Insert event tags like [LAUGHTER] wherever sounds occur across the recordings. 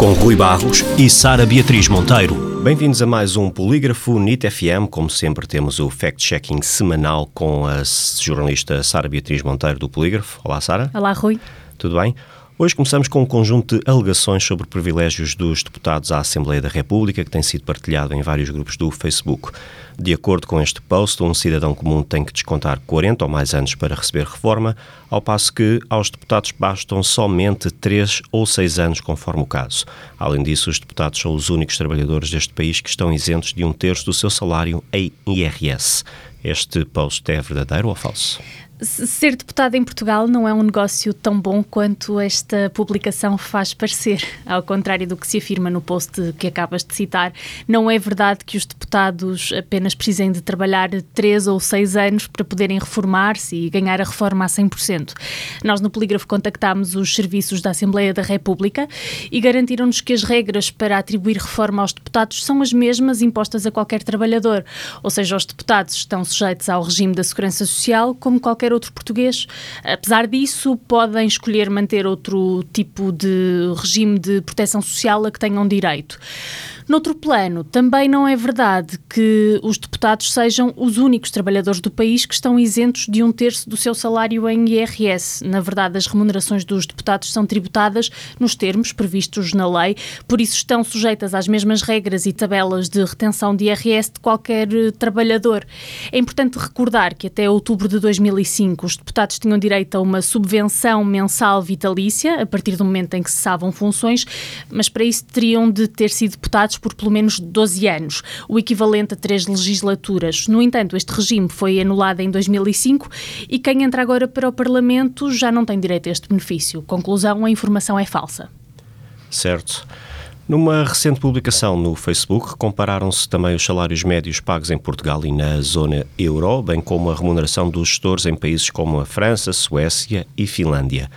Com Rui Barros e Sara Beatriz Monteiro. Bem-vindos a mais um Polígrafo NIT FM. Como sempre, temos o fact-checking semanal com a jornalista Sara Beatriz Monteiro do Polígrafo. Olá, Sara. Olá, Rui. Tudo bem? Hoje começamos com um conjunto de alegações sobre privilégios dos deputados à Assembleia da República que tem sido partilhado em vários grupos do Facebook. De acordo com este post, um cidadão comum tem que descontar 40 ou mais anos para receber reforma, ao passo que aos deputados bastam somente 3 ou 6 anos, conforme o caso. Além disso, os deputados são os únicos trabalhadores deste país que estão isentos de um terço do seu salário em IRS. Este post é verdadeiro ou falso? Ser deputado em Portugal não é um negócio tão bom quanto esta publicação faz parecer. Ao contrário do que se afirma no post que acabas de citar, não é verdade que os deputados apenas precisem de trabalhar três ou seis anos para poderem reformar-se e ganhar a reforma a 100%. Nós no Polígrafo contactámos os serviços da Assembleia da República e garantiram-nos que as regras para atribuir reforma aos deputados são as mesmas impostas a qualquer trabalhador. Ou seja, os deputados estão sujeitos ao regime da Segurança Social como qualquer outro português. Apesar disso, podem escolher manter outro tipo de regime de proteção social a que tenham direito. Noutro plano, também não é verdade que os deputados sejam os únicos trabalhadores do país que estão isentos de um terço do seu salário em IRS. Na verdade, as remunerações dos deputados são tributadas nos termos previstos na lei, por isso estão sujeitas às mesmas regras e tabelas de retenção de IRS de qualquer eh, trabalhador. É importante recordar que até outubro de 2005 os deputados tinham direito a uma subvenção mensal vitalícia, a partir do momento em que cessavam funções, mas para isso teriam de ter sido deputados por pelo menos 12 anos, o equivalente a três legislaturas. No entanto, este regime foi anulado em 2005 e quem entra agora para o Parlamento já não tem direito a este benefício. Conclusão: a informação é falsa. Certo. Numa recente publicação no Facebook, compararam-se também os salários médios pagos em Portugal e na zona euro, bem como a remuneração dos gestores em países como a França, Suécia e Finlândia.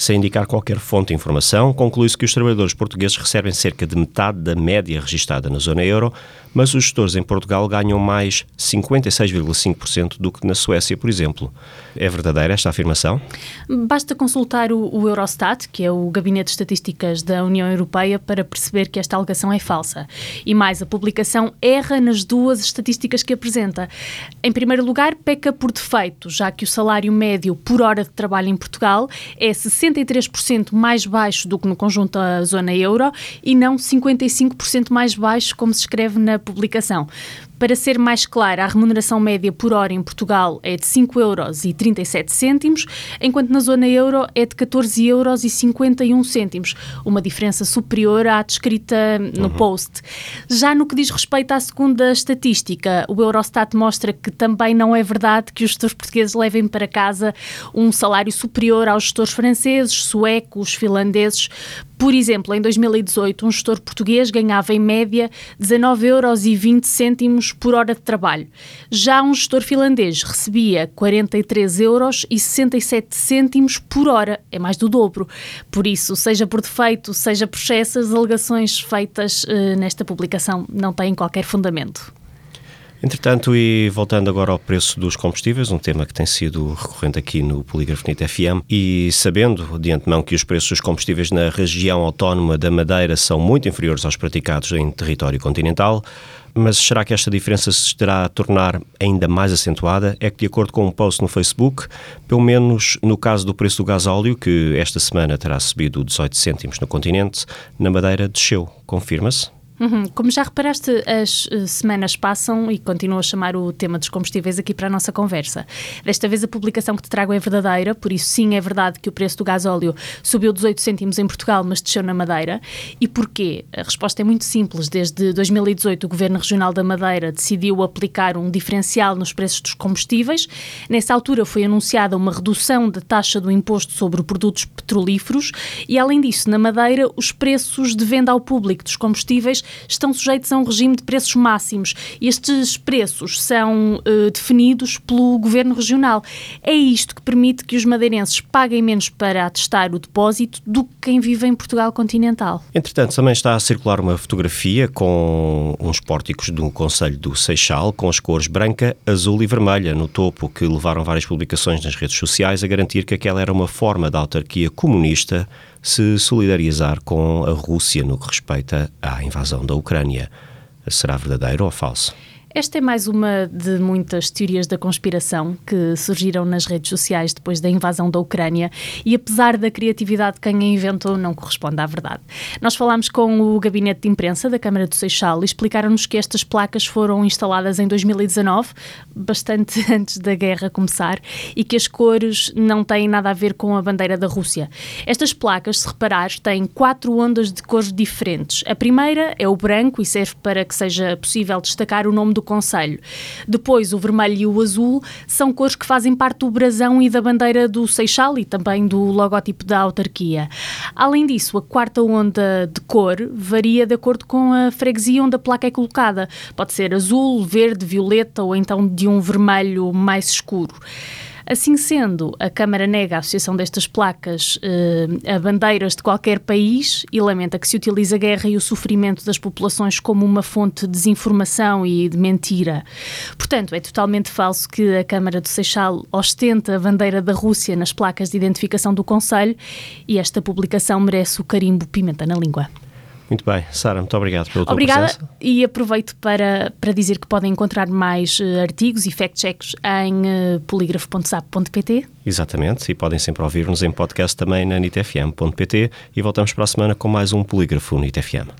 Sem indicar qualquer fonte de informação, conclui-se que os trabalhadores portugueses recebem cerca de metade da média registada na zona euro, mas os gestores em Portugal ganham mais 56,5% do que na Suécia, por exemplo. É verdadeira esta afirmação? Basta consultar o, o, Eurostat, que é o Gabinete de Estatísticas da União Europeia, para perceber que esta alegação é falsa. E mais, a publicação erra nas duas estatísticas que apresenta. Em primeiro lugar, peca por defeito, já que o salário médio por hora de trabalho em Portugal é 63% mais baixo do que no conjunto da zona euro e não 55% mais baixo, como se escreve na publicação. Para ser mais clara, a remuneração média por hora em Portugal é de 5,37 euros, enquanto na zona euro é de 14,51 euros, uma diferença superior à descrita no uhum. post. Já no que diz respeito à segunda estatística, o Eurostat mostra que também não é verdade que os gestores portugueses levem para casa um salário superior aos gestores franceses, suecos, finlandeses, por exemplo, em 2018, um gestor português ganhava em média 19,20 euros por hora de trabalho. Já um gestor finlandês recebia 43 euros e 67 cêntimos por hora, é mais do dobro. Por isso, seja por defeito, seja por excesso, as alegações feitas uh, nesta publicação não têm qualquer fundamento. Entretanto, e voltando agora ao preço dos combustíveis, um tema que tem sido recorrente aqui no Polígrafo NIT FM, e sabendo de antemão que os preços dos combustíveis na região autónoma da Madeira são muito inferiores aos praticados em território continental, mas será que esta diferença se estará a tornar ainda mais acentuada? É que, de acordo com um post no Facebook, pelo menos no caso do preço do gasóleo, que esta semana terá subido 18 cêntimos no continente, na Madeira desceu. Confirma-se? Uhum. Como já reparaste, as uh, semanas passam e continuo a chamar o tema dos combustíveis aqui para a nossa conversa. Desta vez a publicação que te trago é verdadeira, por isso sim é verdade que o preço do gasóleo subiu 18 cêntimos em Portugal, mas desceu na Madeira. E porquê? A resposta é muito simples. Desde 2018 o Governo Regional da Madeira decidiu aplicar um diferencial nos preços dos combustíveis. Nessa altura foi anunciada uma redução da taxa do imposto sobre produtos petrolíferos e além disso, na Madeira, os preços de venda ao público dos combustíveis estão sujeitos a um regime de preços máximos. Estes preços são uh, definidos pelo governo regional. É isto que permite que os madeirenses paguem menos para atestar o depósito do que quem vive em Portugal continental. Entretanto, também está a circular uma fotografia com uns pórticos do Conselho do Seixal com as cores branca, azul e vermelha no topo, que levaram várias publicações nas redes sociais a garantir que aquela era uma forma da autarquia comunista se solidarizar com a Rússia no que respeita à invasão da Ucrânia. Será verdadeiro ou falso? Esta é mais uma de muitas teorias da conspiração que surgiram nas redes sociais depois da invasão da Ucrânia e, apesar da criatividade de quem a inventou, não corresponde à verdade. Nós falámos com o gabinete de imprensa da Câmara do Seixal e explicaram-nos que estas placas foram instaladas em 2019, bastante [LAUGHS] antes da guerra começar, e que as cores não têm nada a ver com a bandeira da Rússia. Estas placas, se reparares, têm quatro ondas de cores diferentes. A primeira é o branco e serve para que seja possível destacar o nome do do Conselho. Depois, o vermelho e o azul são cores que fazem parte do brasão e da bandeira do Seixal e também do logótipo da autarquia. Além disso, a quarta onda de cor varia de acordo com a freguesia onde a placa é colocada. Pode ser azul, verde, violeta ou então de um vermelho mais escuro. Assim sendo, a Câmara nega a associação destas placas eh, a bandeiras de qualquer país e lamenta que se utilize a guerra e o sofrimento das populações como uma fonte de desinformação e de mentira. Portanto, é totalmente falso que a Câmara do Seixal ostenta a bandeira da Rússia nas placas de identificação do Conselho e esta publicação merece o carimbo pimenta na língua. Muito bem. Sara, muito obrigado pela tua Obrigada presença. e aproveito para, para dizer que podem encontrar mais uh, artigos e fact-checks em uh, polígrafo.sap.pt. Exatamente, e podem sempre ouvir-nos em podcast também na nitfm.pt e voltamos para a semana com mais um Polígrafo NITFM.